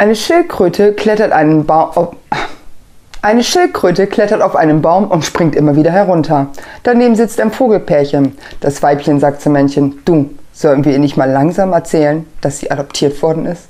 Eine Schildkröte klettert einen Baum. Auf eine Schildkröte klettert auf einen Baum und springt immer wieder herunter. Daneben sitzt ein Vogelpärchen. Das Weibchen sagt zum Männchen: Du, sollen wir ihr nicht mal langsam erzählen, dass sie adoptiert worden ist?